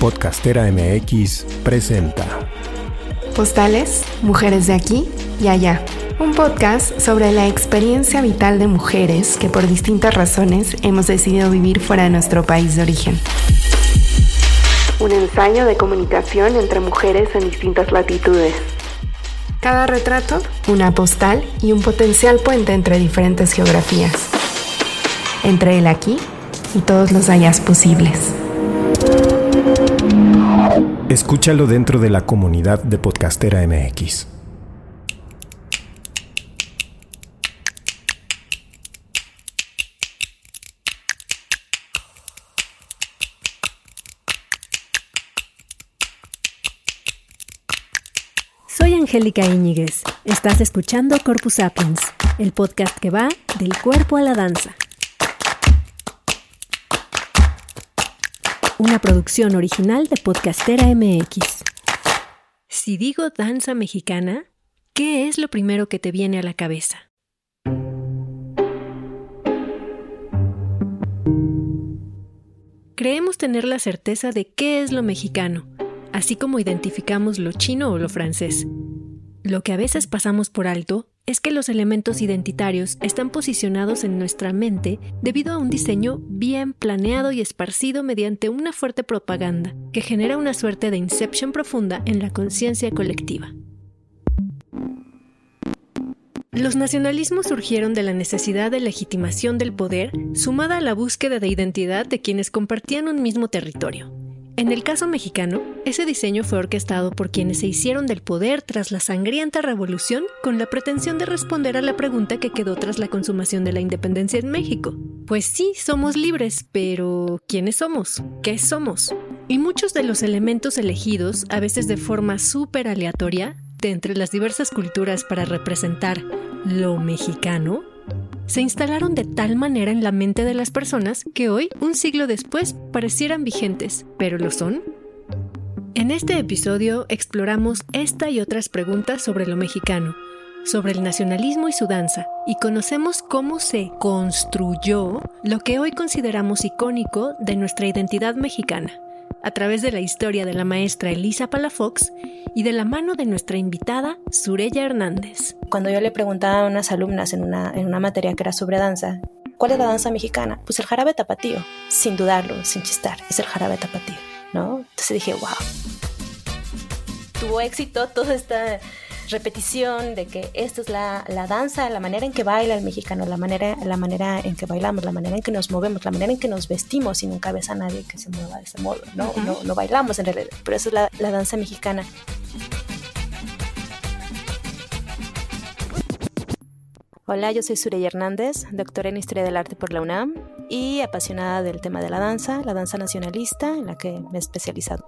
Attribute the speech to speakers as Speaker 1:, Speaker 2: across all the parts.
Speaker 1: Podcastera MX presenta
Speaker 2: Postales, Mujeres de aquí y allá. Un podcast sobre la experiencia vital de mujeres que por distintas razones hemos decidido vivir fuera de nuestro país de origen. Un ensayo de comunicación entre mujeres en distintas latitudes. Cada retrato, una postal y un potencial puente entre diferentes geografías. Entre el aquí y todos los allás posibles.
Speaker 1: Escúchalo dentro de la comunidad de Podcastera MX.
Speaker 3: Soy Angélica Íñiguez. Estás escuchando Corpus Sapiens, el podcast que va del cuerpo a la danza. Una producción original de Podcastera MX. Si digo danza mexicana, ¿qué es lo primero que te viene a la cabeza? Creemos tener la certeza de qué es lo mexicano, así como identificamos lo chino o lo francés. Lo que a veces pasamos por alto es que los elementos identitarios están posicionados en nuestra mente debido a un diseño bien planeado y esparcido mediante una fuerte propaganda que genera una suerte de inception profunda en la conciencia colectiva. Los nacionalismos surgieron de la necesidad de legitimación del poder sumada a la búsqueda de identidad de quienes compartían un mismo territorio. En el caso mexicano, ese diseño fue orquestado por quienes se hicieron del poder tras la sangrienta revolución con la pretensión de responder a la pregunta que quedó tras la consumación de la independencia en México. Pues sí, somos libres, pero ¿quiénes somos? ¿Qué somos? Y muchos de los elementos elegidos, a veces de forma súper aleatoria, de entre las diversas culturas para representar lo mexicano, se instalaron de tal manera en la mente de las personas que hoy, un siglo después, parecieran vigentes, pero lo son. En este episodio exploramos esta y otras preguntas sobre lo mexicano, sobre el nacionalismo y su danza, y conocemos cómo se construyó lo que hoy consideramos icónico de nuestra identidad mexicana a través de la historia de la maestra Elisa Palafox y de la mano de nuestra invitada Surella Hernández.
Speaker 4: Cuando yo le preguntaba a unas alumnas en una, en una materia que era sobre danza, ¿cuál es la danza mexicana? Pues el jarabe tapatío, sin dudarlo, sin chistar, es el jarabe tapatío, ¿no? Entonces dije, wow. Tuvo éxito toda esta repetición de que esta es la, la, danza, la manera en que baila el mexicano, la manera, la manera en que bailamos, la manera en que nos movemos, la manera en que nos vestimos y nunca ves a nadie que se mueva de ese modo, ¿no? no, no, bailamos en realidad, pero eso es la, la danza mexicana. Hola, yo soy Surey Hernández, doctora en Historia del Arte por la UNAM y apasionada del tema de la danza, la danza nacionalista, en la que me he especializado.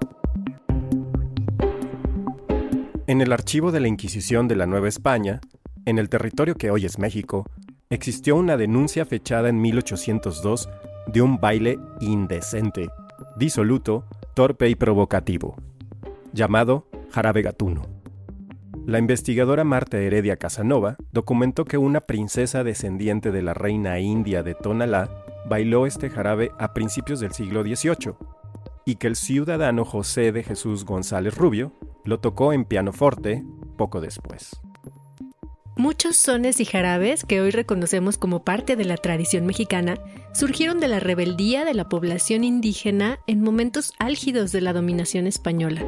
Speaker 1: El archivo de la Inquisición de la Nueva España, en el territorio que hoy es México, existió una denuncia fechada en 1802 de un baile indecente, disoluto, torpe y provocativo, llamado jarabe gatuno. La investigadora Marta Heredia Casanova documentó que una princesa descendiente de la reina india de Tonalá bailó este jarabe a principios del siglo XVIII y que el ciudadano José de Jesús González Rubio lo tocó en pianoforte poco después.
Speaker 3: Muchos sones y jarabes que hoy reconocemos como parte de la tradición mexicana surgieron de la rebeldía de la población indígena en momentos álgidos de la dominación española.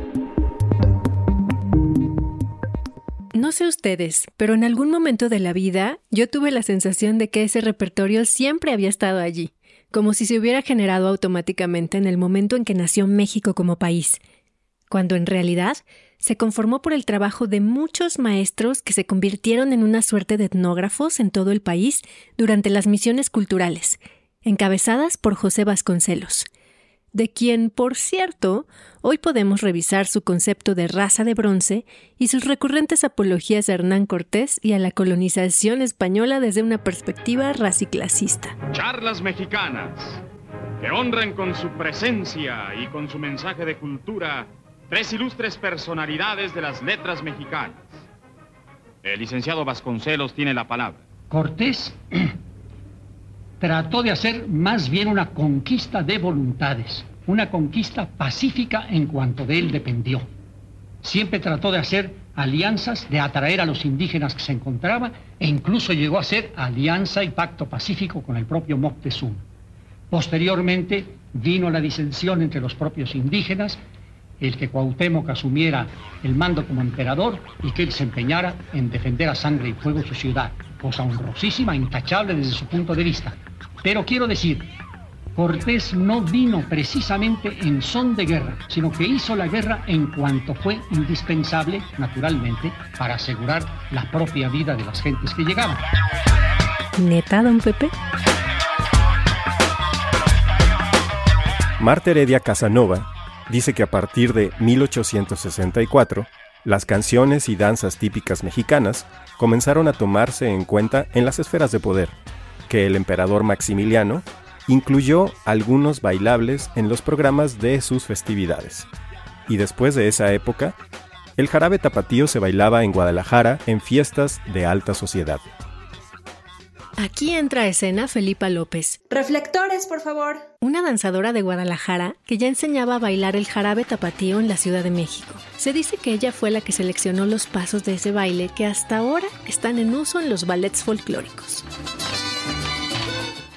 Speaker 3: No sé ustedes, pero en algún momento de la vida yo tuve la sensación de que ese repertorio siempre había estado allí, como si se hubiera generado automáticamente en el momento en que nació México como país, cuando en realidad se conformó por el trabajo de muchos maestros que se convirtieron en una suerte de etnógrafos en todo el país durante las misiones culturales, encabezadas por José Vasconcelos, de quien, por cierto, hoy podemos revisar su concepto de raza de bronce y sus recurrentes apologías a Hernán Cortés y a la colonización española desde una perspectiva raciclasista.
Speaker 5: Charlas mexicanas que honran con su presencia y con su mensaje de cultura tres ilustres personalidades de las letras mexicanas. El licenciado Vasconcelos tiene la palabra.
Speaker 6: Cortés trató de hacer más bien una conquista de voluntades. una conquista pacífica en cuanto de él dependió. Siempre trató de hacer alianzas, de atraer a los indígenas que se encontraban e incluso llegó a hacer alianza y pacto pacífico con el propio Moctezuma. Posteriormente vino la disensión entre los propios indígenas, el que Cuauhtémoc asumiera el mando como emperador y que él se empeñara en defender a sangre y fuego su ciudad, cosa honrosísima, intachable desde su punto de vista. Pero quiero decir, Cortés no vino precisamente en son de guerra, sino que hizo la guerra en cuanto fue indispensable, naturalmente, para asegurar la propia vida de las gentes que llegaban.
Speaker 3: ¿Neta, don Pepe?
Speaker 1: Marta Heredia Casanova dice que a partir de 1864, las canciones y danzas típicas mexicanas comenzaron a tomarse en cuenta en las esferas de poder, que el emperador Maximiliano incluyó algunos bailables en los programas de sus festividades. Y después de esa época, el jarabe tapatío se bailaba en Guadalajara en fiestas de alta sociedad.
Speaker 3: Aquí entra a escena Felipa López.
Speaker 7: Reflectores, por favor.
Speaker 3: Una danzadora de Guadalajara que ya enseñaba a bailar el jarabe tapatío en la Ciudad de México. Se dice que ella fue la que seleccionó los pasos de ese baile que hasta ahora están en uso en los ballets folclóricos.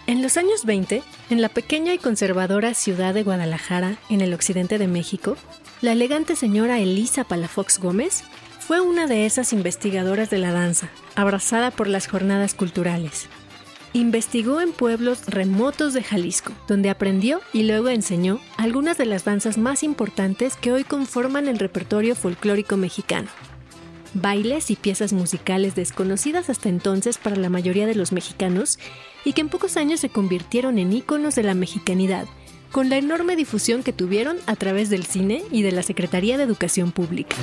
Speaker 3: En los años 20, en la pequeña y conservadora ciudad de Guadalajara, en el occidente de México, la elegante señora Elisa Palafox Gómez fue una de esas investigadoras de la danza, abrazada por las jornadas culturales. Investigó en pueblos remotos de Jalisco, donde aprendió y luego enseñó algunas de las danzas más importantes que hoy conforman el repertorio folclórico mexicano bailes y piezas musicales desconocidas hasta entonces para la mayoría de los mexicanos y que en pocos años se convirtieron en íconos de la mexicanidad, con la enorme difusión que tuvieron a través del cine y de la Secretaría de Educación Pública.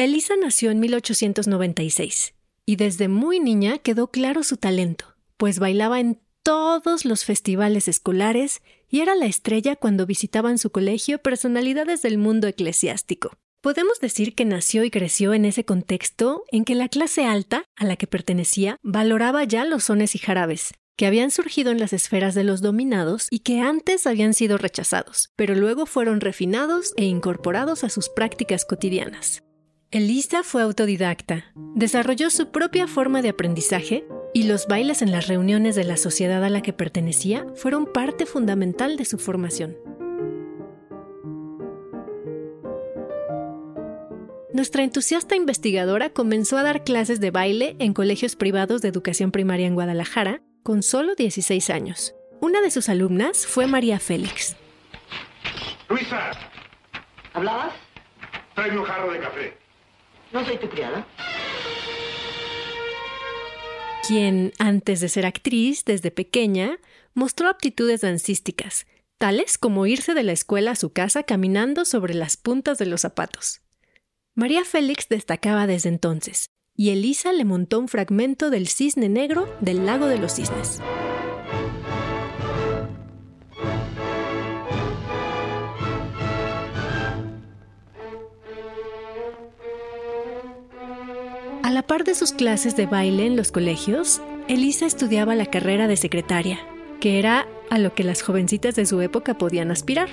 Speaker 3: Elisa nació en 1896 y desde muy niña quedó claro su talento, pues bailaba en todos los festivales escolares y era la estrella cuando visitaban su colegio personalidades del mundo eclesiástico. Podemos decir que nació y creció en ese contexto en que la clase alta, a la que pertenecía, valoraba ya los sones y jarabes, que habían surgido en las esferas de los dominados y que antes habían sido rechazados, pero luego fueron refinados e incorporados a sus prácticas cotidianas. Elisa fue autodidacta, desarrolló su propia forma de aprendizaje y los bailes en las reuniones de la sociedad a la que pertenecía fueron parte fundamental de su formación. Nuestra entusiasta investigadora comenzó a dar clases de baile en colegios privados de educación primaria en Guadalajara con solo 16 años. Una de sus alumnas fue María Félix.
Speaker 8: Luisa.
Speaker 7: ¿Hablabas?
Speaker 8: Trae un jarro de café.
Speaker 7: No soy tu criada
Speaker 3: quien, antes de ser actriz, desde pequeña, mostró aptitudes dancísticas, tales como irse de la escuela a su casa caminando sobre las puntas de los zapatos. María Félix destacaba desde entonces, y Elisa le montó un fragmento del cisne negro del lago de los cisnes. La par de sus clases de baile en los colegios, Elisa estudiaba la carrera de secretaria, que era a lo que las jovencitas de su época podían aspirar.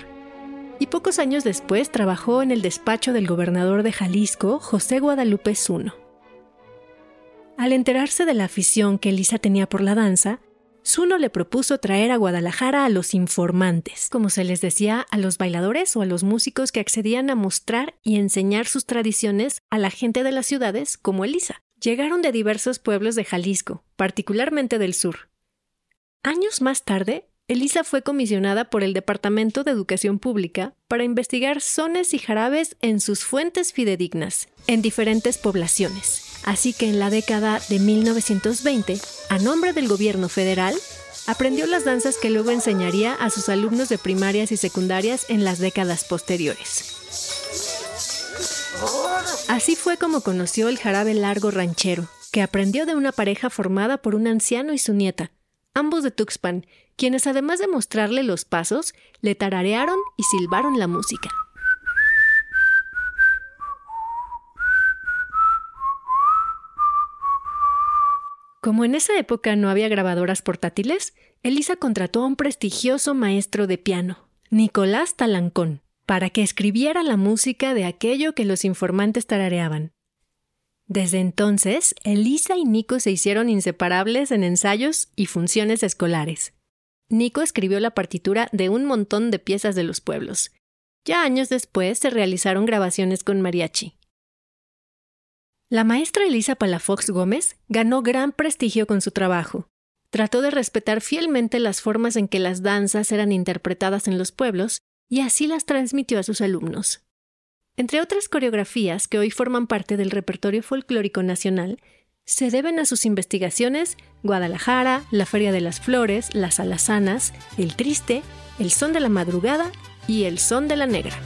Speaker 3: Y pocos años después trabajó en el despacho del gobernador de Jalisco, José Guadalupe Zuno. Al enterarse de la afición que Elisa tenía por la danza, Zuno le propuso traer a Guadalajara a los informantes, como se les decía a los bailadores o a los músicos que accedían a mostrar y enseñar sus tradiciones a la gente de las ciudades como Elisa. Llegaron de diversos pueblos de Jalisco, particularmente del sur. Años más tarde, Elisa fue comisionada por el Departamento de Educación Pública para investigar sones y jarabes en sus fuentes fidedignas, en diferentes poblaciones. Así que en la década de 1920, a nombre del gobierno federal, aprendió las danzas que luego enseñaría a sus alumnos de primarias y secundarias en las décadas posteriores. Así fue como conoció el jarabe largo ranchero, que aprendió de una pareja formada por un anciano y su nieta, ambos de Tuxpan, quienes además de mostrarle los pasos, le tararearon y silbaron la música. Como en esa época no había grabadoras portátiles, Elisa contrató a un prestigioso maestro de piano, Nicolás Talancón, para que escribiera la música de aquello que los informantes tarareaban. Desde entonces, Elisa y Nico se hicieron inseparables en ensayos y funciones escolares. Nico escribió la partitura de un montón de piezas de los pueblos. Ya años después se realizaron grabaciones con mariachi. La maestra Elisa Palafox Gómez ganó gran prestigio con su trabajo. Trató de respetar fielmente las formas en que las danzas eran interpretadas en los pueblos y así las transmitió a sus alumnos. Entre otras coreografías que hoy forman parte del repertorio folclórico nacional, se deben a sus investigaciones Guadalajara, la Feria de las Flores, las Alazanas, el Triste, el Son de la Madrugada y el Son de la Negra.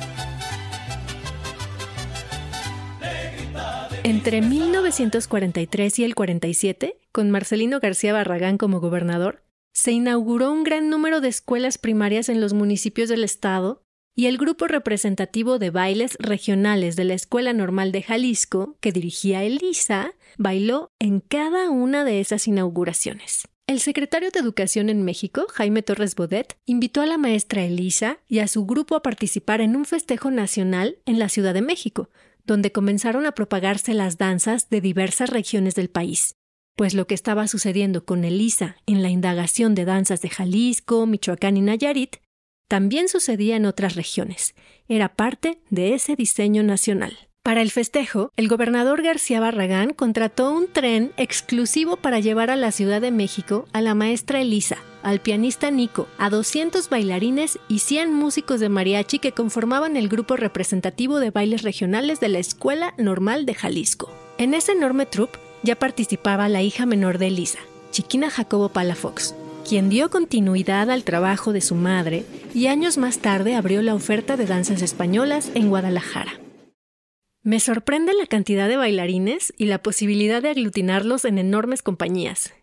Speaker 3: Entre 1943 y el 47, con Marcelino García Barragán como gobernador, se inauguró un gran número de escuelas primarias en los municipios del estado y el grupo representativo de bailes regionales de la Escuela Normal de Jalisco, que dirigía Elisa, bailó en cada una de esas inauguraciones. El secretario de Educación en México, Jaime Torres Bodet, invitó a la maestra Elisa y a su grupo a participar en un festejo nacional en la Ciudad de México, donde comenzaron a propagarse las danzas de diversas regiones del país pues lo que estaba sucediendo con Elisa en la indagación de danzas de Jalisco, Michoacán y Nayarit también sucedía en otras regiones. Era parte de ese diseño nacional. Para el festejo, el gobernador García Barragán contrató un tren exclusivo para llevar a la Ciudad de México a la maestra Elisa, al pianista Nico, a 200 bailarines y 100 músicos de mariachi que conformaban el grupo representativo de bailes regionales de la Escuela Normal de Jalisco. En ese enorme troupe ya participaba la hija menor de Elisa, Chiquina Jacobo Palafox, quien dio continuidad al trabajo de su madre y años más tarde abrió la oferta de danzas españolas en Guadalajara. Me sorprende la cantidad de bailarines y la posibilidad de aglutinarlos en enormes compañías.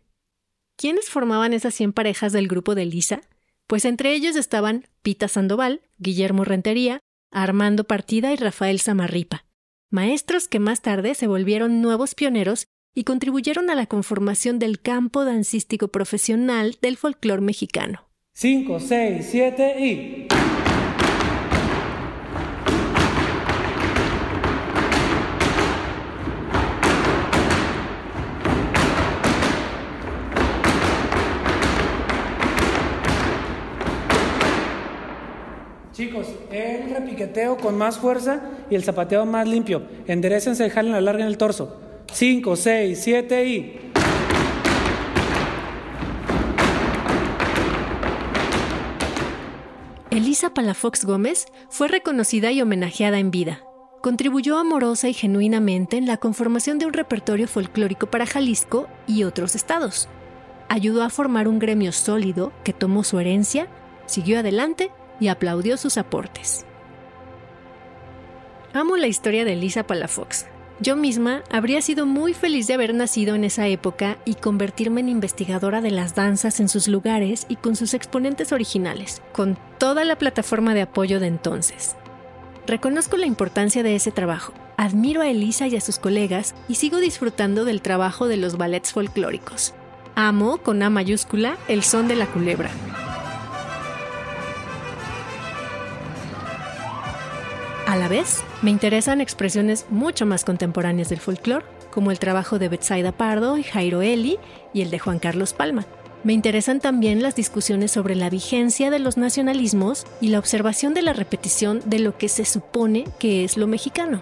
Speaker 3: ¿Quiénes formaban esas 100 parejas del grupo de Elisa? Pues entre ellos estaban Pita Sandoval, Guillermo Rentería, Armando Partida y Rafael Samarripa, maestros que más tarde se volvieron nuevos pioneros y contribuyeron a la conformación del campo dancístico profesional del folclore mexicano.
Speaker 9: 5, 6, 7 y... Chicos, el repiqueteo con más fuerza y el zapateo más limpio. Enderecense jalen la larga en el torso. 5, 6, 7 y...
Speaker 3: Elisa Palafox Gómez fue reconocida y homenajeada en vida. Contribuyó amorosa y genuinamente en la conformación de un repertorio folclórico para Jalisco y otros estados. Ayudó a formar un gremio sólido que tomó su herencia, siguió adelante y aplaudió sus aportes. Amo la historia de Elisa Palafox. Yo misma habría sido muy feliz de haber nacido en esa época y convertirme en investigadora de las danzas en sus lugares y con sus exponentes originales, con toda la plataforma de apoyo de entonces. Reconozco la importancia de ese trabajo, admiro a Elisa y a sus colegas y sigo disfrutando del trabajo de los ballets folclóricos. Amo, con A mayúscula, el son de la culebra. A la vez, me interesan expresiones mucho más contemporáneas del folclore, como el trabajo de Betsaida Pardo y Jairo Eli y el de Juan Carlos Palma. Me interesan también las discusiones sobre la vigencia de los nacionalismos y la observación de la repetición de lo que se supone que es lo mexicano.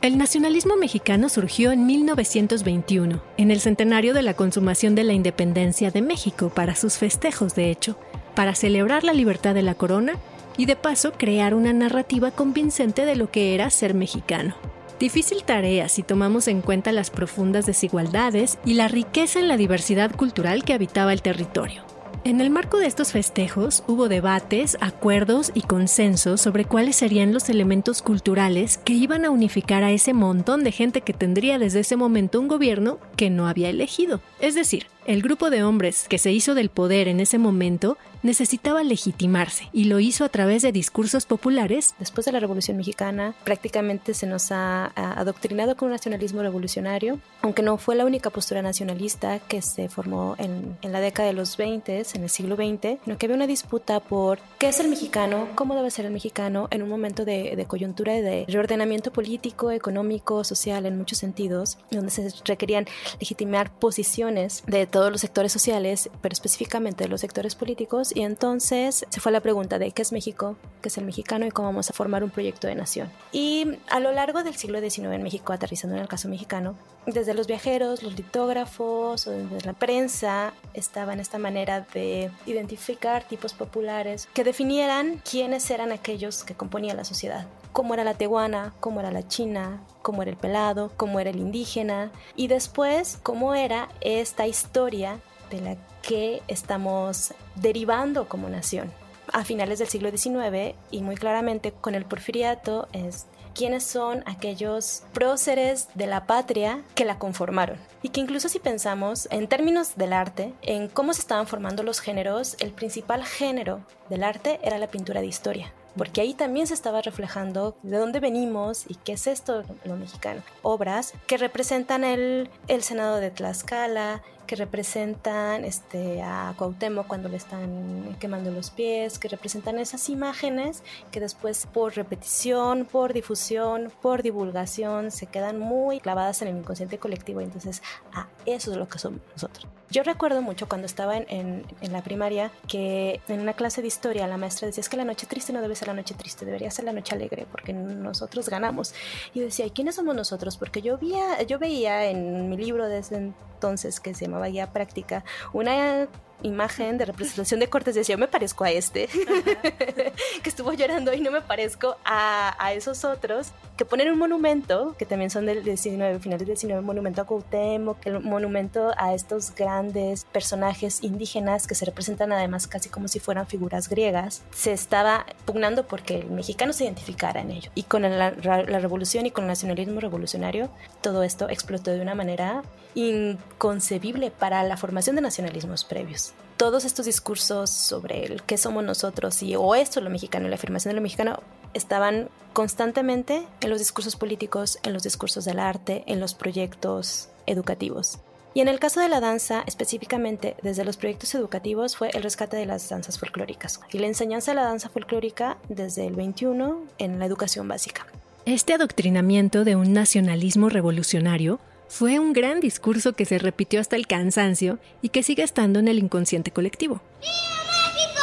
Speaker 3: El nacionalismo mexicano surgió en 1921, en el centenario de la consumación de la independencia de México, para sus festejos, de hecho, para celebrar la libertad de la corona y de paso crear una narrativa convincente de lo que era ser mexicano. Difícil tarea si tomamos en cuenta las profundas desigualdades y la riqueza en la diversidad cultural que habitaba el territorio. En el marco de estos festejos hubo debates, acuerdos y consensos sobre cuáles serían los elementos culturales que iban a unificar a ese montón de gente que tendría desde ese momento un gobierno que no había elegido. Es decir, el grupo de hombres que se hizo del poder en ese momento necesitaba legitimarse y lo hizo a través de discursos populares.
Speaker 4: Después de la Revolución Mexicana, prácticamente se nos ha, adoctrinado con un nacionalismo revolucionario, aunque no fue la única postura nacionalista que se formó en, la década de los 20, en el siglo XX, sino que había una disputa por qué es el mexicano, cómo debe ser el mexicano en un momento de, de coyuntura de reordenamiento político, económico, social en muchos sentidos, donde se requerían legitimar posiciones de todos los sectores sociales, pero específicamente de los sectores políticos, y entonces se fue la pregunta de qué es México, qué es el mexicano y cómo vamos a formar un proyecto de nación. Y a lo largo del siglo XIX en México, aterrizando en el caso mexicano, desde los viajeros, los litógrafos o desde la prensa estaba en esta manera de identificar tipos populares que definieran quiénes eran aquellos que componían la sociedad, cómo era la tehuana, cómo era la china, cómo era el pelado, cómo era el indígena y después cómo era esta historia de la que estamos derivando como nación. A finales del siglo XIX y muy claramente con el porfiriato es quiénes son aquellos próceres de la patria que la conformaron. Y que incluso si pensamos en términos del arte, en cómo se estaban formando los géneros, el principal género del arte era la pintura de historia porque ahí también se estaba reflejando de dónde venimos y qué es esto lo mexicano. Obras que representan el, el Senado de Tlaxcala, que representan este, a Cuauhtémoc cuando le están quemando los pies, que representan esas imágenes que después por repetición, por difusión, por divulgación se quedan muy clavadas en el inconsciente colectivo. Entonces, ah, eso es lo que somos nosotros. Yo recuerdo mucho cuando estaba en, en, la primaria que en una clase de historia la maestra decía es que la noche triste no debe ser la noche triste, debería ser la noche alegre porque nosotros ganamos. Y decía, ¿y quiénes somos nosotros? Porque yo, veía, yo veía en mi libro desde entonces que se llamaba Guía Práctica una imagen de representación de Cortés decía, yo me parezco a este, que estuvo llorando y no me parezco a, a, esos otros, que ponen un monumento, que también son del 19, final del 19, monumento a Cuauhtémoc, el monumento a estos grandes personajes indígenas que se representan además casi como si fueran figuras griegas, se estaba pugnando porque el mexicano se identificara en ello. Y con la, la revolución y con el nacionalismo revolucionario, todo esto explotó de una manera inconcebible para la formación de nacionalismos previos. Todos estos discursos sobre el qué somos nosotros y o esto es lo mexicano y la afirmación de lo mexicano estaban constantemente en los discursos políticos, en los discursos del arte, en los proyectos educativos. Y en el caso de la danza, específicamente desde los proyectos educativos, fue el rescate de las danzas folclóricas y la enseñanza de la danza folclórica desde el 21 en la educación básica.
Speaker 3: Este adoctrinamiento de un nacionalismo revolucionario fue un gran discurso que se repitió hasta el cansancio y que sigue estando en el inconsciente colectivo.
Speaker 10: ¡Viva México!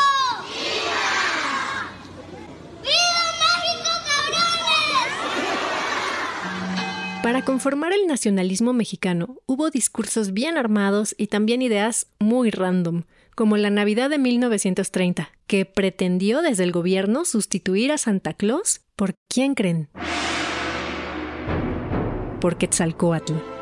Speaker 10: ¡Viva! ¡Viva México,
Speaker 3: cabrones! Para conformar el nacionalismo mexicano hubo discursos bien armados y también ideas muy random, como la Navidad de 1930, que pretendió desde el gobierno sustituir a Santa Claus por ¿quién creen? Por Quetzalcoatl.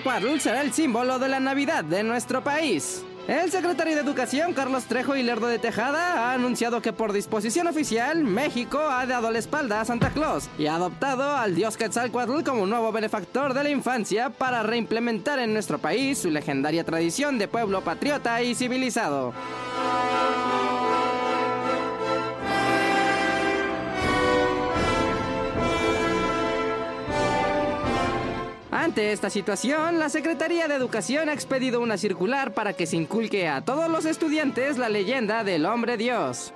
Speaker 11: Quetzalcoatl será el símbolo de la Navidad de nuestro país. El secretario de Educación, Carlos Trejo y Lerdo de Tejada, ha anunciado que por disposición oficial, México ha dado la espalda a Santa Claus y ha adoptado al dios Quetzalcoatl como nuevo benefactor de la infancia para reimplementar en nuestro país su legendaria tradición de pueblo patriota y civilizado. Ante esta situación, la Secretaría de Educación ha expedido una circular para que se inculque a todos los estudiantes la leyenda del hombre Dios.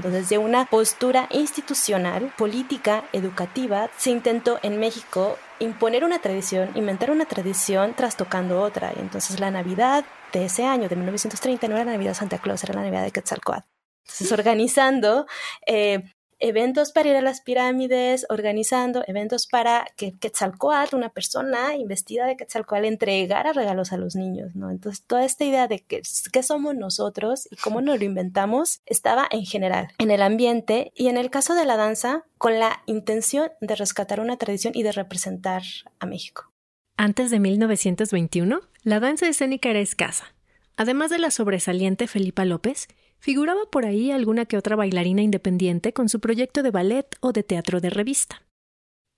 Speaker 4: Cuando desde una postura institucional, política, educativa, se intentó en México imponer una tradición, inventar una tradición trastocando otra. Y entonces la Navidad de ese año, de 1930, no era la Navidad de Santa Claus, era la Navidad de Quetzalcoatl. Entonces, organizando eh, eventos para ir a las pirámides, organizando eventos para que Quetzalcoatl, una persona investida de Quetzalcoatl, entregara regalos a los niños. Entonces, toda esta idea de que, qué somos nosotros y cómo nos lo inventamos estaba en general en el ambiente y en el caso de la danza con la intención de rescatar una tradición y de representar a México.
Speaker 3: Antes de 1921, la danza escénica era escasa. Además de la sobresaliente Felipa López, figuraba por ahí alguna que otra bailarina independiente con su proyecto de ballet o de teatro de revista.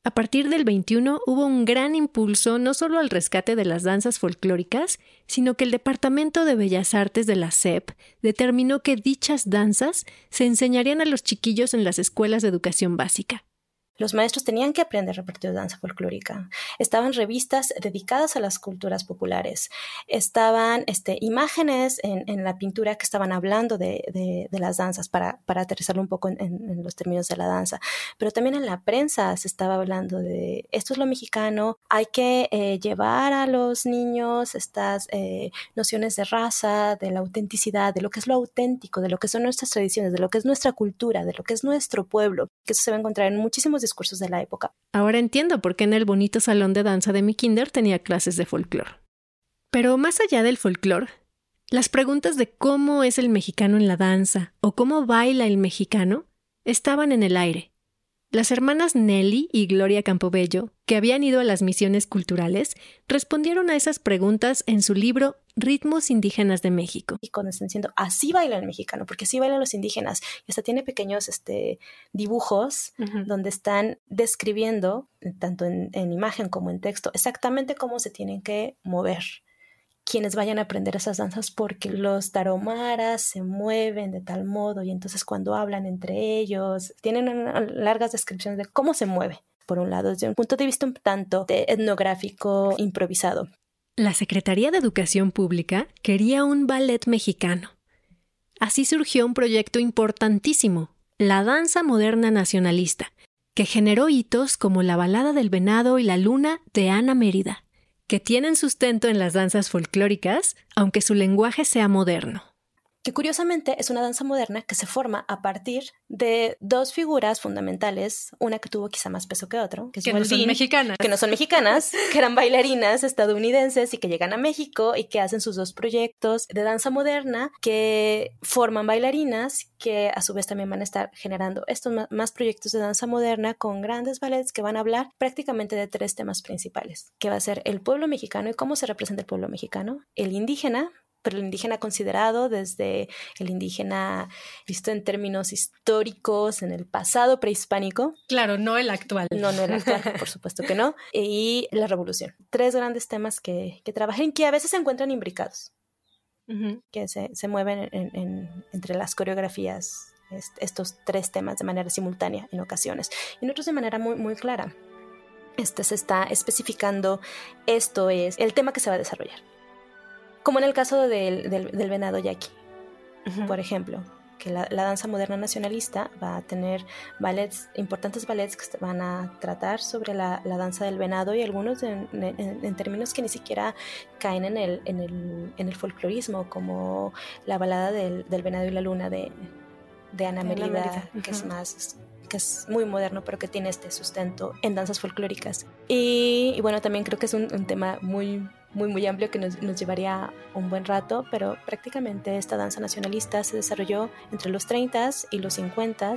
Speaker 3: A partir del 21 hubo un gran impulso no solo al rescate de las danzas folclóricas, sino que el Departamento de Bellas Artes de la SEP determinó que dichas danzas se enseñarían a los chiquillos en las escuelas de educación básica.
Speaker 4: Los maestros tenían que aprender repertorio de danza folclórica. Estaban revistas dedicadas a las culturas populares. Estaban este, imágenes en, la pintura que estaban hablando de, las danzas para, aterrizarlo un poco en, los términos de la danza. Pero también en la prensa se estaba hablando de esto es lo mexicano. Hay que eh, llevar a los niños estas eh, nociones de raza, de la autenticidad, de lo que es lo auténtico, de lo que son nuestras tradiciones, de lo que es nuestra cultura, de lo que es nuestro pueblo. Que eso se va a encontrar en muchísimos discursos de la época.
Speaker 3: Ahora entiendo por qué en el bonito salón de danza de mi kinder tenía clases de folclore. Pero más allá del folclore, las preguntas de cómo es el mexicano en la danza o cómo baila el mexicano estaban en el aire. Las hermanas Nelly y Gloria Campobello, que habían ido a las misiones culturales, respondieron a esas preguntas en su libro Ritmos Indígenas de México.
Speaker 4: Y cuando están diciendo, así baila el mexicano, porque así bailan los indígenas. Y hasta tiene pequeños este, dibujos donde están describiendo, tanto en, en imagen como en texto, exactamente cómo se tienen que mover quienes vayan a aprender esas danzas porque los taromaras se mueven de tal modo y entonces cuando hablan entre ellos tienen largas descripciones de cómo se mueve. Por un lado, desde un punto de vista un tanto de etnográfico improvisado.
Speaker 3: La Secretaría de Educación Pública quería un ballet mexicano. Así surgió un proyecto importantísimo, la danza moderna nacionalista, que generó hitos como la balada del venado y la luna de Ana Mérida que tienen sustento en las danzas folclóricas, aunque su lenguaje sea moderno
Speaker 4: que curiosamente es una danza moderna que se forma a partir de dos figuras fundamentales, una que tuvo quizá más peso que otro,
Speaker 3: que, no son mexicanas,
Speaker 4: que no son mexicanas, que eran bailarinas estadounidenses y que llegan a México y que hacen sus dos proyectos de danza moderna que forman bailarinas que a su vez también van a estar generando estos más proyectos de danza moderna con grandes ballets que van a hablar prácticamente de tres temas principales, que va a ser el pueblo mexicano y cómo se representa el pueblo mexicano, el indígena, pero el indígena considerado desde el indígena visto en términos históricos, en el pasado prehispánico.
Speaker 3: Claro, no el actual.
Speaker 4: No, no el actual, por supuesto que no. Y la revolución. Tres grandes temas que, que trabajan, que a veces se encuentran imbricados, que se, se mueven entre las coreografías estos tres temas de manera simultánea en ocasiones y en otros de manera muy, muy clara. Este se está especificando, esto es el tema que se va a desarrollar como en el caso del, del, venado yaqui, por ejemplo, que la, danza moderna nacionalista va a tener ballets, importantes ballets que van a tratar sobre la, danza del venado y algunos en, términos que ni siquiera caen en el, en el, en el folclorismo, como la balada del, venado y la luna de, de Ana Merida, que es más que es muy moderno, pero que tiene este sustento en danzas folclóricas. Y, bueno, también creo que es un, un tema muy muy muy amplio que nos, llevaría un buen rato, pero prácticamente esta danza nacionalista se desarrolló entre los 30 y los 50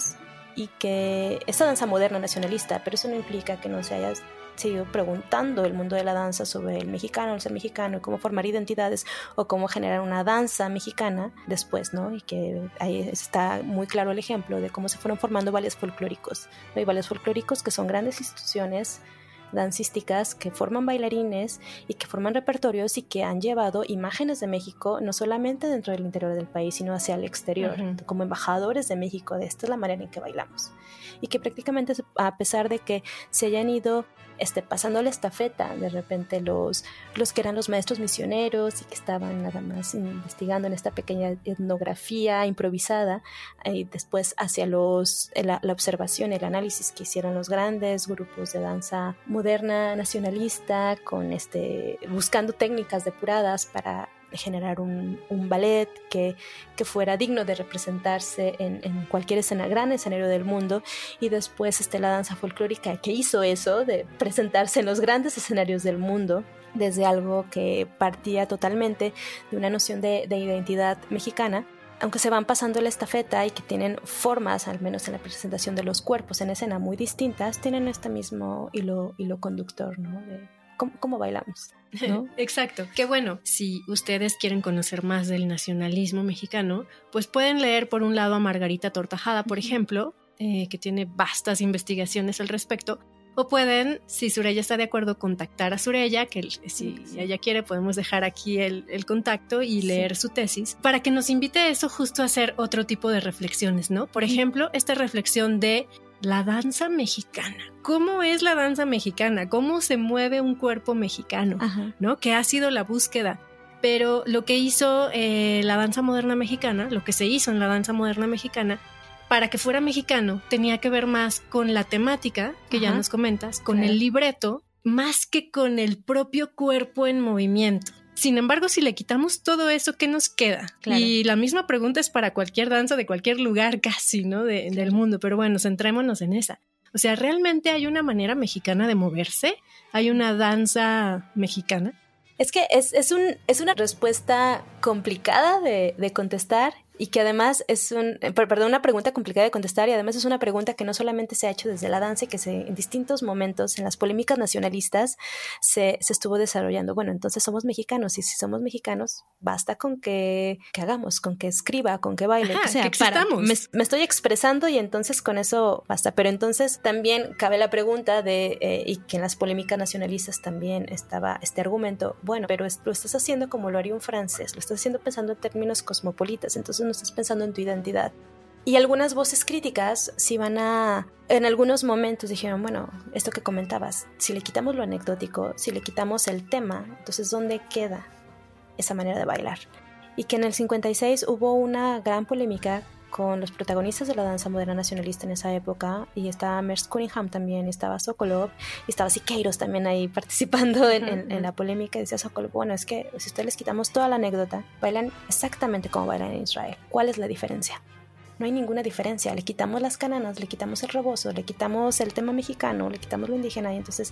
Speaker 4: y que esta danza moderna nacionalista, pero eso no implica que no se haya seguido preguntando el mundo de la danza sobre el mexicano, el ser mexicano, cómo formar identidades o cómo generar una danza mexicana después, ¿no? Y que ahí está muy claro el ejemplo de cómo se fueron formando bailes folclóricos. Hay bailes folclóricos que son grandes instituciones dancísticas que forman bailarines y que forman repertorios y que han llevado imágenes de México no solamente dentro del interior del país, sino hacia el exterior, como embajadores de México, de esta es la manera en que bailamos. Y que prácticamente a pesar de que se hayan ido este, pasando la estafeta, de repente los, los que eran los maestros misioneros y que estaban nada más investigando en esta pequeña etnografía improvisada, y después hacia los, la, la observación, el análisis que hicieron los grandes grupos de danza moderna, nacionalista, con este, buscando técnicas depuradas para generar un, ballet que, que, fuera digno de representarse en, cualquier escena, gran escenario del mundo. Y después este, la danza folclórica que hizo eso, de presentarse en los grandes escenarios del mundo desde algo que partía totalmente de una noción de, de identidad mexicana aunque se van pasando la estafeta y que tienen formas, al menos en la presentación de los cuerpos en escena muy distintas, tienen este mismo hilo, hilo conductor, ¿no? Cómo, bailamos. ¿no?
Speaker 3: Exacto. Qué bueno, si ustedes quieren conocer más del nacionalismo mexicano, pues pueden leer por un lado a Margarita Tortajada, por ejemplo, eh, que tiene vastas investigaciones al respecto, o pueden, si Surella está de acuerdo, contactar a Surella, que si ella quiere podemos dejar aquí el, contacto y leer su tesis, para que nos invite eso justo a hacer otro tipo de reflexiones, ¿no? Por ejemplo, esta reflexión de la danza mexicana. ¿Cómo es la danza mexicana? ¿Cómo se mueve un cuerpo mexicano? ¿No? Que ha sido la búsqueda. Pero lo que hizo eh, la danza moderna mexicana, lo que se hizo en la danza moderna mexicana, para que fuera mexicano tenía que ver más con la temática, que ya nos comentas, con el libreto, más que con el propio cuerpo en movimiento. Sin embargo, si le quitamos todo eso, ¿qué nos queda? Y la misma pregunta es para cualquier danza de cualquier lugar casi, ¿no? del mundo, pero bueno, centrémonos en esa. O sea, ¿realmente hay una manera mexicana de moverse? ¿Hay una danza mexicana?
Speaker 4: Es que es, es, un, es una respuesta complicada de, de contestar y que además es un, eh, perdón, una pregunta complicada de contestar y además es una pregunta que no solamente se ha hecho desde la danza que se, en distintos momentos en las polémicas nacionalistas se, se estuvo desarrollando. Bueno, entonces somos mexicanos y si somos mexicanos, basta con que, que hagamos, con que escriba, con que baile,
Speaker 3: que sea, para,
Speaker 4: me, me, estoy expresando y entonces con eso basta. Pero entonces también cabe la pregunta de, eh, y que en las polémicas nacionalistas también estaba este argumento, bueno, pero lo estás haciendo como lo haría un francés, lo estás haciendo pensando en términos cosmopolitas, entonces no estás pensando en tu identidad. Y algunas voces críticas si van a, en algunos momentos dijeron, bueno, esto que comentabas, si le quitamos lo anecdótico, si le quitamos el tema, entonces ¿dónde queda esa manera de bailar? Y que en el 56 hubo una gran polémica con los protagonistas de la danza moderna nacionalista en esa época, y estaba Merce Cunningham también, y estaba Sokolov, y estaba Siqueiros también ahí participando en, en, la polémica, y decía Sokolov, bueno, es que si ustedes les quitamos toda la anécdota, bailan exactamente como bailan en Israel. ¿Cuál es la diferencia? No hay ninguna diferencia. Le quitamos las cananas, le quitamos el rebozo, le quitamos el tema mexicano, le quitamos lo indígena y entonces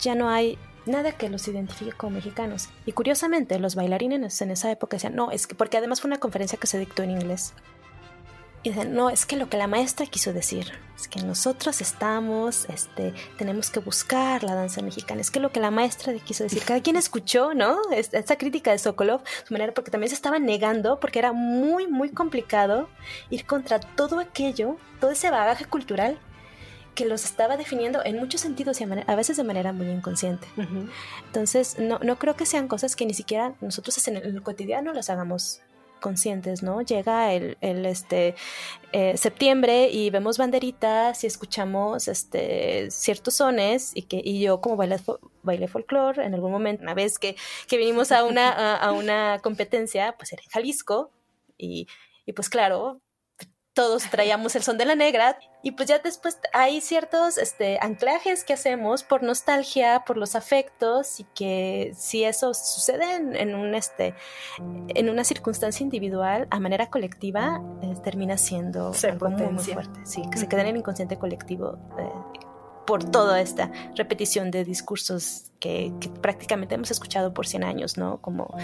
Speaker 4: ya no hay nada que los identifique como mexicanos. Y curiosamente, los bailarines en esa época decían, no, es que porque además fue una conferencia que se dictó en inglés. Y dicen, no, es que lo que la maestra quiso decir, es que nosotros estamos, este, tenemos que buscar la danza mexicana, es que lo que la maestra quiso decir, cada quien escuchó, ¿no? Esta crítica de Sokolov, su manera, porque también se estaba negando, porque era muy, muy complicado ir contra todo aquello, todo ese bagaje cultural que los estaba definiendo en muchos sentidos y a, veces de manera muy inconsciente. Entonces, no, no creo que sean cosas que ni siquiera nosotros en el cotidiano las hagamos conscientes, ¿no? Llega el, este eh, septiembre y vemos banderitas y escuchamos este ciertos sones y que y yo como bailé, bailé folclore en algún momento, una vez que, que vinimos a una, a, una competencia, pues era en Jalisco y, y pues claro, todos traíamos el son de la negra y pues ya después hay ciertos este, anclajes que hacemos por nostalgia, por los afectos y que si eso sucede en, un, este, en una circunstancia individual, a manera colectiva, eh, termina siendo algo muy, fuerte, sí, que se queda en el inconsciente colectivo. Eh, por toda esta repetición de discursos que, que, prácticamente hemos escuchado por 100 años, ¿no? Como,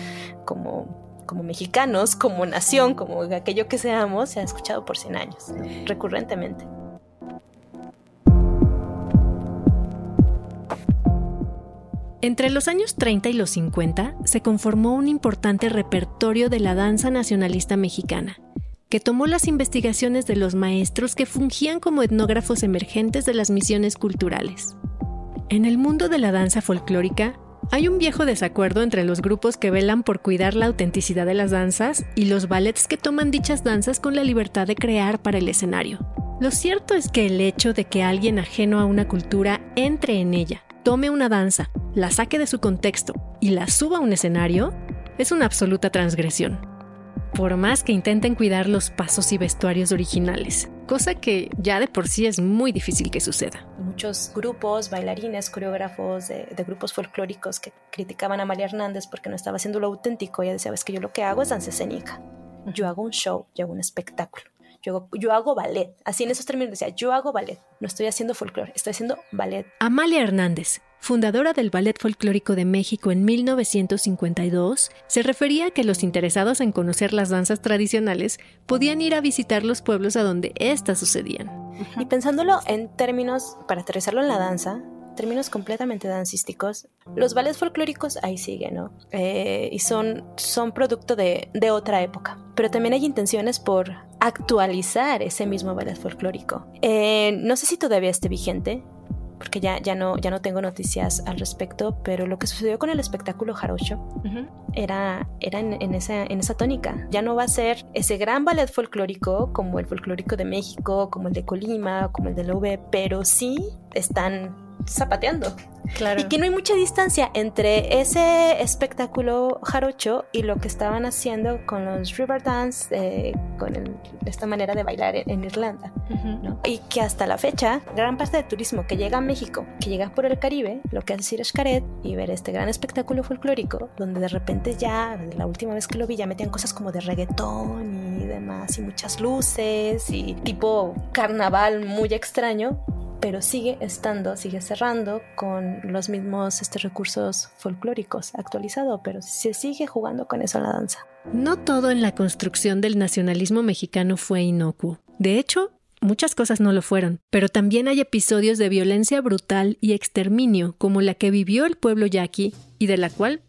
Speaker 4: como como mexicanos, como nación, como aquello que seamos, se ha escuchado por 100 años, recurrentemente.
Speaker 3: Entre los años 30 y los 50 se conformó un importante repertorio de la danza nacionalista mexicana, que tomó las investigaciones de los maestros que fungían como etnógrafos emergentes de las misiones culturales. En el mundo de la danza folclórica, hay un viejo desacuerdo entre los grupos que velan por cuidar la autenticidad de las danzas y los ballets que toman dichas danzas con la libertad de crear para el escenario. Lo cierto es que el hecho de que alguien ajeno a una cultura entre en ella, tome una danza, la saque de su contexto y la suba a un escenario, es una absoluta transgresión. Por más que intenten cuidar los pasos y vestuarios originales, cosa que ya de por sí es muy difícil que suceda.
Speaker 4: Muchos grupos, bailarines, coreógrafos de, de grupos folclóricos que criticaban a Amalia Hernández porque no estaba haciendo lo auténtico, ella decía, es que yo lo que hago es danza escénica, yo hago un show, yo hago un espectáculo. Yo hago, yo hago, ballet. Así en esos términos decía, yo hago ballet. No estoy haciendo folclore, estoy haciendo ballet.
Speaker 3: Amalia Hernández, fundadora del Ballet Folclórico de México en 1952, se refería a que los interesados en conocer las danzas tradicionales podían ir a visitar los pueblos a donde éstas sucedían.
Speaker 4: Y pensándolo en términos, para aterrizarlo en la danza, términos completamente dancísticos, los ballets folclóricos ahí siguen, ¿no? Eh, y son, son producto de, de, otra época. Pero también hay intenciones por actualizar ese mismo ballet folclórico. Eh, no sé si todavía esté vigente, porque ya, ya, no, ya no tengo noticias al respecto, pero lo que sucedió con el espectáculo jarocho uh -huh. era, era en, en, esa, en esa tónica. Ya no va a ser ese gran ballet folclórico como el folclórico de México, como el de Colima, como el de la UB, pero sí están zapateando.
Speaker 3: Claro.
Speaker 4: Y que no hay mucha distancia entre ese espectáculo jarocho y lo que estaban haciendo con los river dance, eh, con el, esta manera de bailar en, en Irlanda. Uh -huh. ¿no? Y que hasta la fecha, gran parte del turismo que llega a México, que llega por el Caribe, lo que hace es ir a Xcaret y ver este gran espectáculo folclórico, donde de repente ya, la última vez que lo vi, ya metían cosas como de reggaetón y demás, y muchas luces, y tipo carnaval muy extraño, pero sigue estando, sigue cerrando con los mismos este, recursos folclóricos actualizado, pero se sigue jugando con eso la danza.
Speaker 3: No todo en la construcción del nacionalismo mexicano fue inocuo. De hecho, muchas cosas no lo fueron, pero también hay episodios de violencia brutal y exterminio como la que vivió el pueblo yaqui y de la cual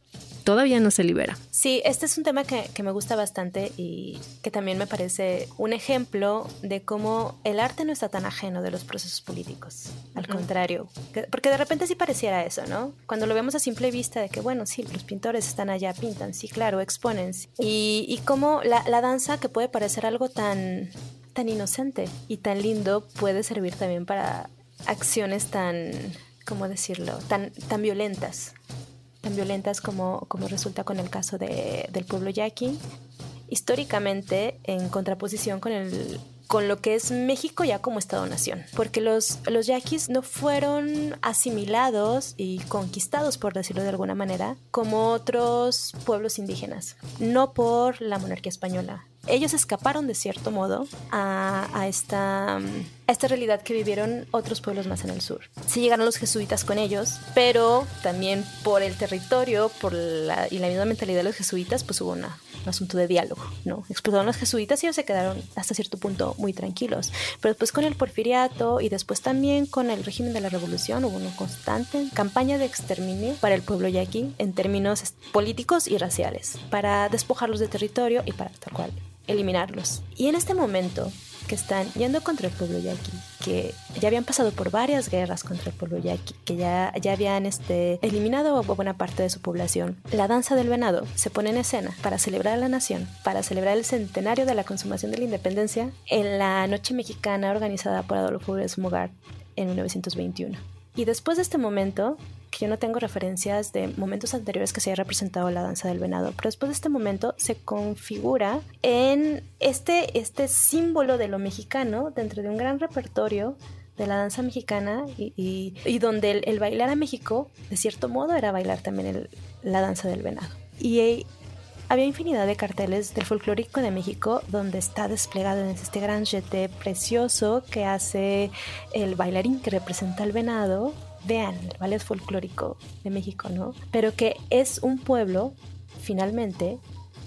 Speaker 3: todavía no se libera.
Speaker 4: Sí, este es un tema que, que, me gusta bastante y que también me parece un ejemplo de cómo el arte no está tan ajeno de los procesos políticos. Al uh -huh. contrario, que, porque de repente sí pareciera eso, ¿no? Cuando lo vemos a simple vista de que, bueno, sí, los pintores están allá, pintan, sí, claro, exponen. Y, y cómo la, la danza que puede parecer algo tan, tan inocente y tan lindo puede servir también para acciones tan, ¿cómo decirlo?, tan, tan violentas tan violentas como, como resulta con el caso de, del pueblo yaqui, históricamente en contraposición con el con lo que es México ya como Estado-nación, porque los, los yaquis no fueron asimilados y conquistados, por decirlo de alguna manera, como otros pueblos indígenas, no por la monarquía española. Ellos escaparon de cierto modo a, a, esta, esta realidad que vivieron otros pueblos más en el sur. Sí llegaron los jesuitas con ellos, pero también por el territorio por la, y la misma mentalidad de los jesuitas, pues hubo un asunto de diálogo, ¿no? Explotaron los jesuitas y ellos se quedaron hasta cierto punto muy tranquilos. Pero después con el porfiriato y después también con el régimen de la revolución hubo una constante campaña de exterminio para el pueblo yaqui en términos políticos y raciales, para despojarlos de territorio y para tal cual eliminarlos. Y en este momento que están yendo contra el pueblo yaqui, que ya habían pasado por varias guerras contra el pueblo yaqui, que ya, ya habían este, eliminado buena parte de su población. La danza del venado se pone en escena para celebrar a la nación, para celebrar el centenario de la consumación de la independencia en la noche mexicana organizada por Adolfo Pérez Mugar en 1921. Y después de este momento, yo no tengo referencias de momentos anteriores que se haya representado la danza del venado, pero después de este momento se configura en este, este símbolo de lo mexicano dentro de un gran repertorio de la danza mexicana y, y, donde el, el, bailar a México, de cierto modo, era bailar también la danza del venado. Y había infinidad de carteles del folclórico de México donde está desplegado en este gran jeté precioso que hace el bailarín que representa al venado. Vean, el ballet folclórico de México, ¿no? Pero que es un pueblo, finalmente,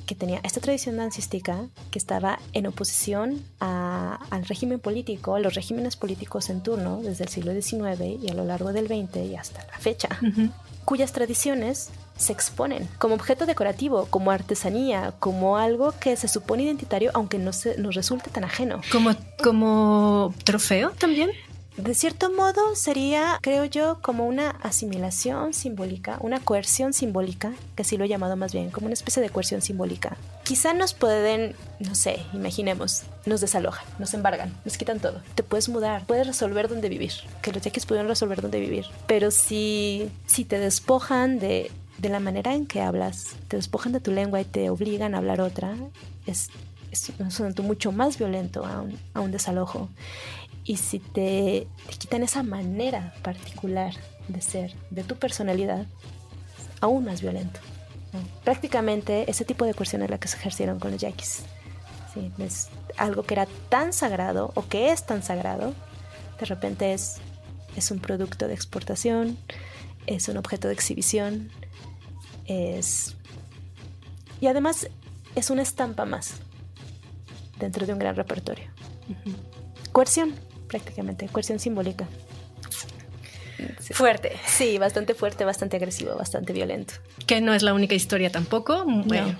Speaker 4: que tenía esta tradición dancística que estaba en oposición a, al régimen político, a los regímenes políticos en turno desde el siglo XIX y a lo largo del XX y hasta la fecha, uh -huh. cuyas tradiciones se exponen como objeto decorativo, como artesanía, como algo que se supone identitario, aunque no se, nos resulte tan ajeno.
Speaker 3: ¿Como, como trofeo también?
Speaker 4: De cierto modo sería, creo yo, como una asimilación simbólica, una coerción simbólica, que así lo he llamado más bien, como una especie de coerción simbólica. Quizá nos pueden, no sé, imaginemos, nos desalojan, nos embargan, nos quitan todo. Te puedes mudar, puedes resolver dónde vivir, que los yaquis pudieron resolver dónde vivir. Pero si, si te despojan de, de la manera en que hablas, te despojan de tu lengua y te obligan a hablar otra, es, es un asunto mucho más violento a un, a un desalojo. Y si te, te, quitan esa manera particular de ser, de tu personalidad, aún más violento. ¿no? Prácticamente ese tipo de coerción es la que se ejercieron con los yaquis. ¿sí? Es algo que era tan sagrado o que es tan sagrado, de repente es, es un producto de exportación, es un objeto de exhibición, es... Y además es una estampa más dentro de un gran repertorio. Uh -huh. Coerción, prácticamente, coerción simbólica.
Speaker 3: Sí. Fuerte.
Speaker 4: Sí, bastante fuerte, bastante agresivo, bastante violento.
Speaker 3: Que no es la única historia tampoco. No. Bueno,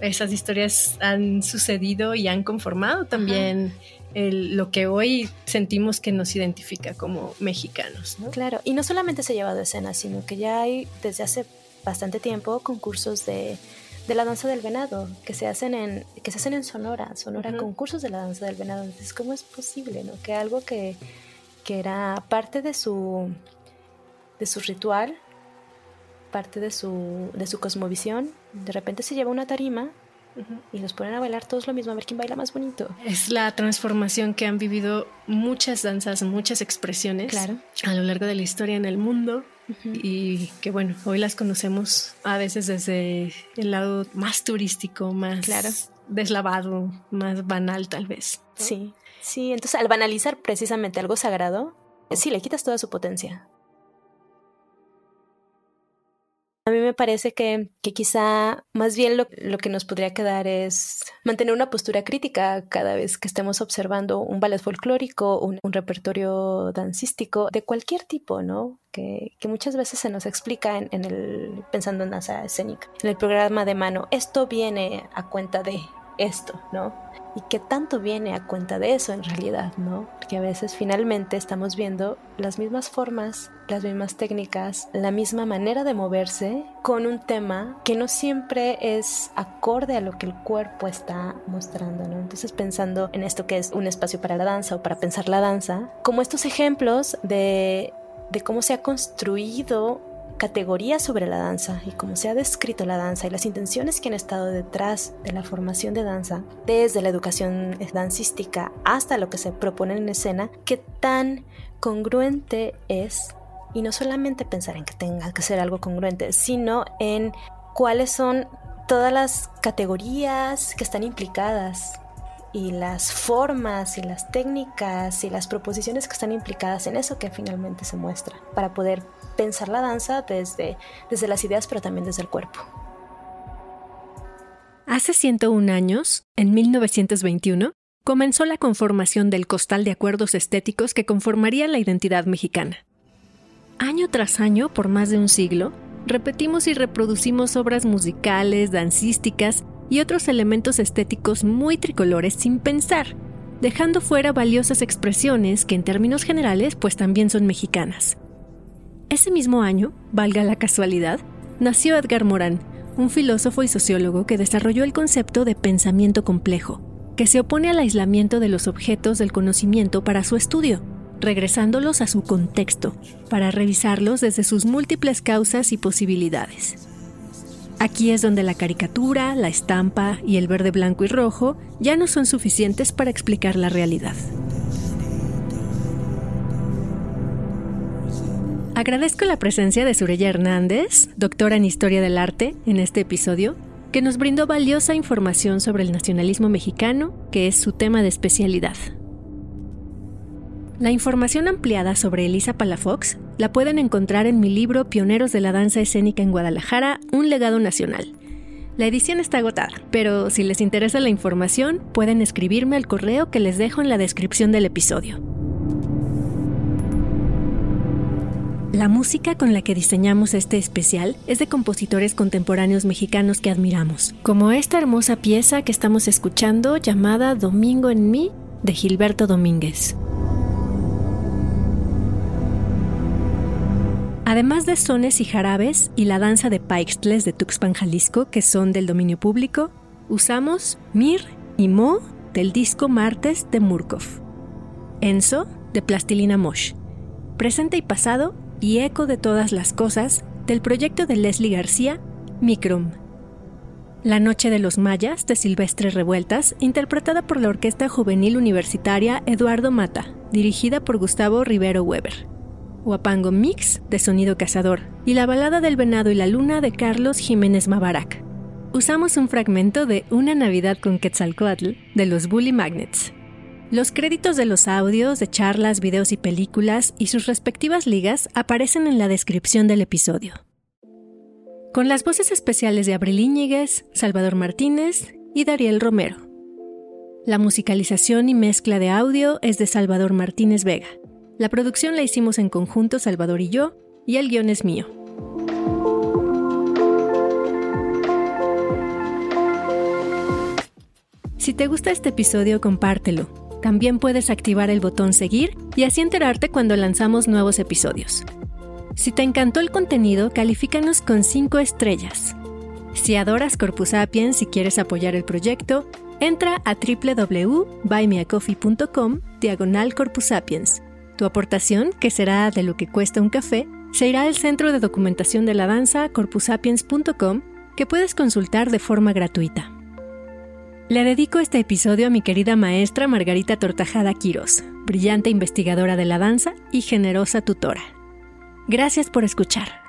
Speaker 3: esas historias han sucedido y han conformado también el, lo que hoy sentimos que nos identifica como mexicanos. ¿no?
Speaker 4: Claro, y no solamente se ha llevado a escena, sino que ya hay desde hace bastante tiempo concursos de de la danza del venado que se hacen en que se hacen en Sonora, Sonora uh -huh. concursos de la danza del venado. Entonces, ¿cómo es posible, no? Que algo que, que era parte de su de su ritual, parte de su de su cosmovisión, de repente se lleva una tarima Uh -huh. Y los ponen a bailar todos lo mismo, a ver quién baila más bonito.
Speaker 3: Es la transformación que han vivido muchas danzas, muchas expresiones
Speaker 4: claro.
Speaker 3: a lo largo de la historia en el mundo. Uh -huh. Y que bueno, hoy las conocemos a veces desde el lado más turístico, más
Speaker 4: claro.
Speaker 3: deslavado, más banal tal vez.
Speaker 4: ¿no? Sí, sí, entonces al banalizar precisamente algo sagrado, sí, le quitas toda su potencia. A mí me parece que, que quizá más bien lo, lo, que nos podría quedar es mantener una postura crítica cada vez que estemos observando un ballet folclórico, un, un repertorio dancístico de cualquier tipo, ¿no? Que, que, muchas veces se nos explica en, en, el pensando en danza escénica, en el programa de mano, esto viene a cuenta de esto, ¿no? Y que tanto viene a cuenta de eso en realidad, ¿no? Porque a veces finalmente estamos viendo las mismas formas, las mismas técnicas, la misma manera de moverse con un tema que no siempre es acorde a lo que el cuerpo está mostrando, ¿no? Entonces pensando en esto que es un espacio para la danza o para pensar la danza, como estos ejemplos de, de cómo se ha construido categorías sobre la danza y cómo se ha descrito la danza y las intenciones que han estado detrás de la formación de danza, desde la educación dancística hasta lo que se propone en escena, qué tan congruente es, y no solamente pensar en que tenga que ser algo congruente, sino en cuáles son todas las categorías que están implicadas y las formas y las técnicas y las proposiciones que están implicadas en eso que finalmente se muestra para poder pensar la danza desde, desde las ideas pero también desde el cuerpo.
Speaker 3: Hace 101 años, en 1921, comenzó la conformación del costal de acuerdos estéticos que conformaría la identidad mexicana. Año tras año, por más de un siglo, repetimos y reproducimos obras musicales, dancísticas y otros elementos estéticos muy tricolores sin pensar, dejando fuera valiosas expresiones que en términos generales pues también son mexicanas. Ese mismo año, valga la casualidad, nació Edgar Morán, un filósofo y sociólogo que desarrolló el concepto de pensamiento complejo, que se opone al aislamiento de los objetos del conocimiento para su estudio, regresándolos a su contexto, para revisarlos desde sus múltiples causas y posibilidades. Aquí es donde la caricatura, la estampa y el verde, blanco y rojo ya no son suficientes para explicar la realidad. Agradezco la presencia de Sureya Hernández, doctora en Historia del Arte, en este episodio, que nos brindó valiosa información sobre el nacionalismo mexicano, que es su tema de especialidad. La información ampliada sobre Elisa Palafox la pueden encontrar en mi libro Pioneros de la Danza Escénica en Guadalajara, un legado nacional. La edición está agotada, pero si les interesa la información, pueden escribirme al correo que les dejo en la descripción del episodio. La música con la que diseñamos este especial es de compositores contemporáneos mexicanos que admiramos, como esta hermosa pieza que estamos escuchando llamada Domingo en mí de Gilberto Domínguez. Además de sones y jarabes y la danza de paixtles de Tuxpan, Jalisco, que son del dominio público, usamos Mir y Mo del disco Martes de Murkov, Enzo de Plastilina Mosh, Presente y Pasado y Eco de Todas las Cosas del proyecto de Leslie García, Microm. La Noche de los Mayas, de Silvestre Revueltas, interpretada por la Orquesta Juvenil Universitaria Eduardo Mata, dirigida por Gustavo Rivero Weber. Huapango Mix, de Sonido Cazador, y La Balada del Venado y la Luna, de Carlos Jiménez Mabarak. Usamos un fragmento de Una Navidad con Quetzalcoatl, de los Bully Magnets. Los créditos de los audios, de charlas, videos y películas y sus respectivas ligas aparecen en la descripción del episodio con las voces especiales de Abril Íñiguez, Salvador Martínez y Dariel Romero. La musicalización y mezcla de audio es de Salvador Martínez Vega. La producción la hicimos en conjunto Salvador y yo, y el guion es mío. Si te gusta este episodio, compártelo. También puedes activar el botón seguir y así enterarte cuando lanzamos nuevos episodios. Si te encantó el contenido, califícanos con 5 estrellas. Si adoras Corpus Sapiens y quieres apoyar el proyecto, entra a www.buymeacoffee.com diagonal Corpus Sapiens. Tu aportación, que será de lo que cuesta un café, se irá al Centro de Documentación de la Danza corpusapiens.com que puedes consultar de forma gratuita. Le dedico este episodio a mi querida maestra Margarita Tortajada Quiros, brillante investigadora de la danza y generosa tutora. Gracias por escuchar.